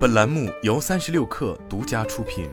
本栏目由三十六氪独家出品。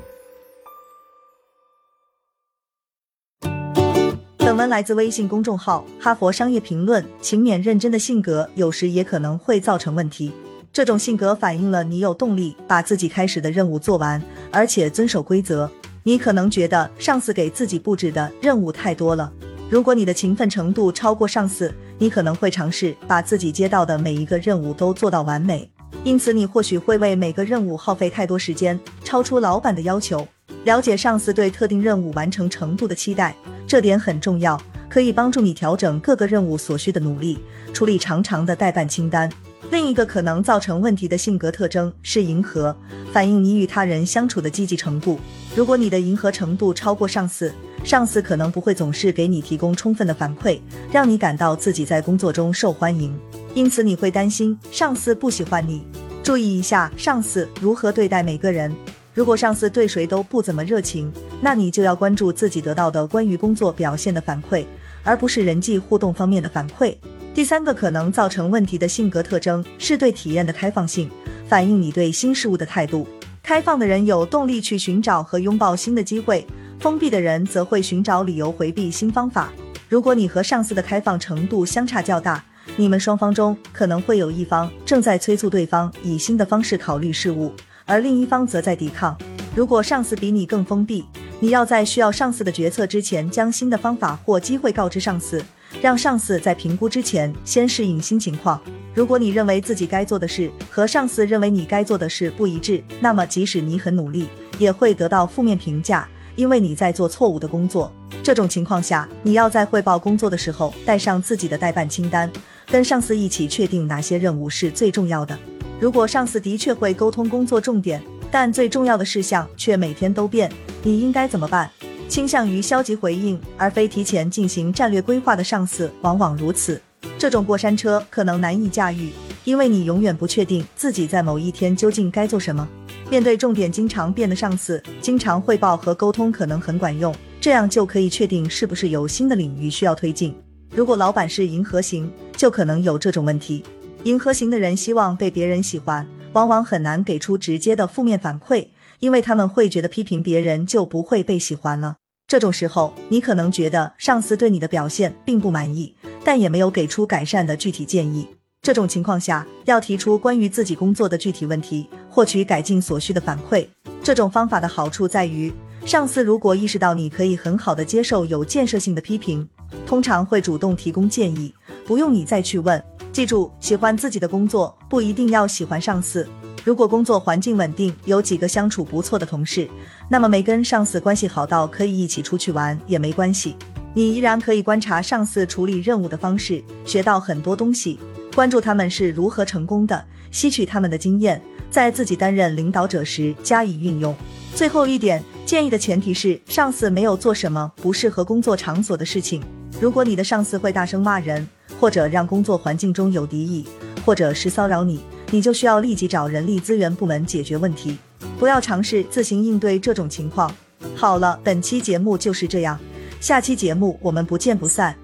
本文来自微信公众号《哈佛商业评论》。勤勉认真的性格，有时也可能会造成问题。这种性格反映了你有动力把自己开始的任务做完，而且遵守规则。你可能觉得上司给自己布置的任务太多了。如果你的勤奋程度超过上司，你可能会尝试把自己接到的每一个任务都做到完美。因此，你或许会为每个任务耗费太多时间，超出老板的要求。了解上司对特定任务完成程度的期待，这点很重要，可以帮助你调整各个任务所需的努力，处理长长的待办清单。另一个可能造成问题的性格特征是迎合，反映你与他人相处的积极程度。如果你的迎合程度超过上司，上司可能不会总是给你提供充分的反馈，让你感到自己在工作中受欢迎。因此，你会担心上司不喜欢你。注意一下上司如何对待每个人。如果上司对谁都不怎么热情，那你就要关注自己得到的关于工作表现的反馈，而不是人际互动方面的反馈。第三个可能造成问题的性格特征是对体验的开放性，反映你对新事物的态度。开放的人有动力去寻找和拥抱新的机会，封闭的人则会寻找理由回避新方法。如果你和上司的开放程度相差较大，你们双方中可能会有一方正在催促对方以新的方式考虑事物，而另一方则在抵抗。如果上司比你更封闭，你要在需要上司的决策之前，将新的方法或机会告知上司，让上司在评估之前先适应新情况。如果你认为自己该做的事和上司认为你该做的事不一致，那么即使你很努力，也会得到负面评价，因为你在做错误的工作。这种情况下，你要在汇报工作的时候带上自己的代办清单。跟上司一起确定哪些任务是最重要的。如果上司的确会沟通工作重点，但最重要的事项却每天都变，你应该怎么办？倾向于消极回应而非提前进行战略规划的上司往往如此。这种过山车可能难以驾驭，因为你永远不确定自己在某一天究竟该做什么。面对重点经常变的上司，经常汇报和沟通可能很管用，这样就可以确定是不是有新的领域需要推进。如果老板是银河型，就可能有这种问题。迎合型的人希望被别人喜欢，往往很难给出直接的负面反馈，因为他们会觉得批评别人就不会被喜欢了。这种时候，你可能觉得上司对你的表现并不满意，但也没有给出改善的具体建议。这种情况下，要提出关于自己工作的具体问题，获取改进所需的反馈。这种方法的好处在于，上司如果意识到你可以很好的接受有建设性的批评。通常会主动提供建议，不用你再去问。记住，喜欢自己的工作不一定要喜欢上司。如果工作环境稳定，有几个相处不错的同事，那么没跟上司关系好到可以一起出去玩也没关系。你依然可以观察上司处理任务的方式，学到很多东西，关注他们是如何成功的，吸取他们的经验，在自己担任领导者时加以运用。最后一点建议的前提是，上司没有做什么不适合工作场所的事情。如果你的上司会大声骂人，或者让工作环境中有敌意，或者是骚扰你，你就需要立即找人力资源部门解决问题，不要尝试自行应对这种情况。好了，本期节目就是这样，下期节目我们不见不散。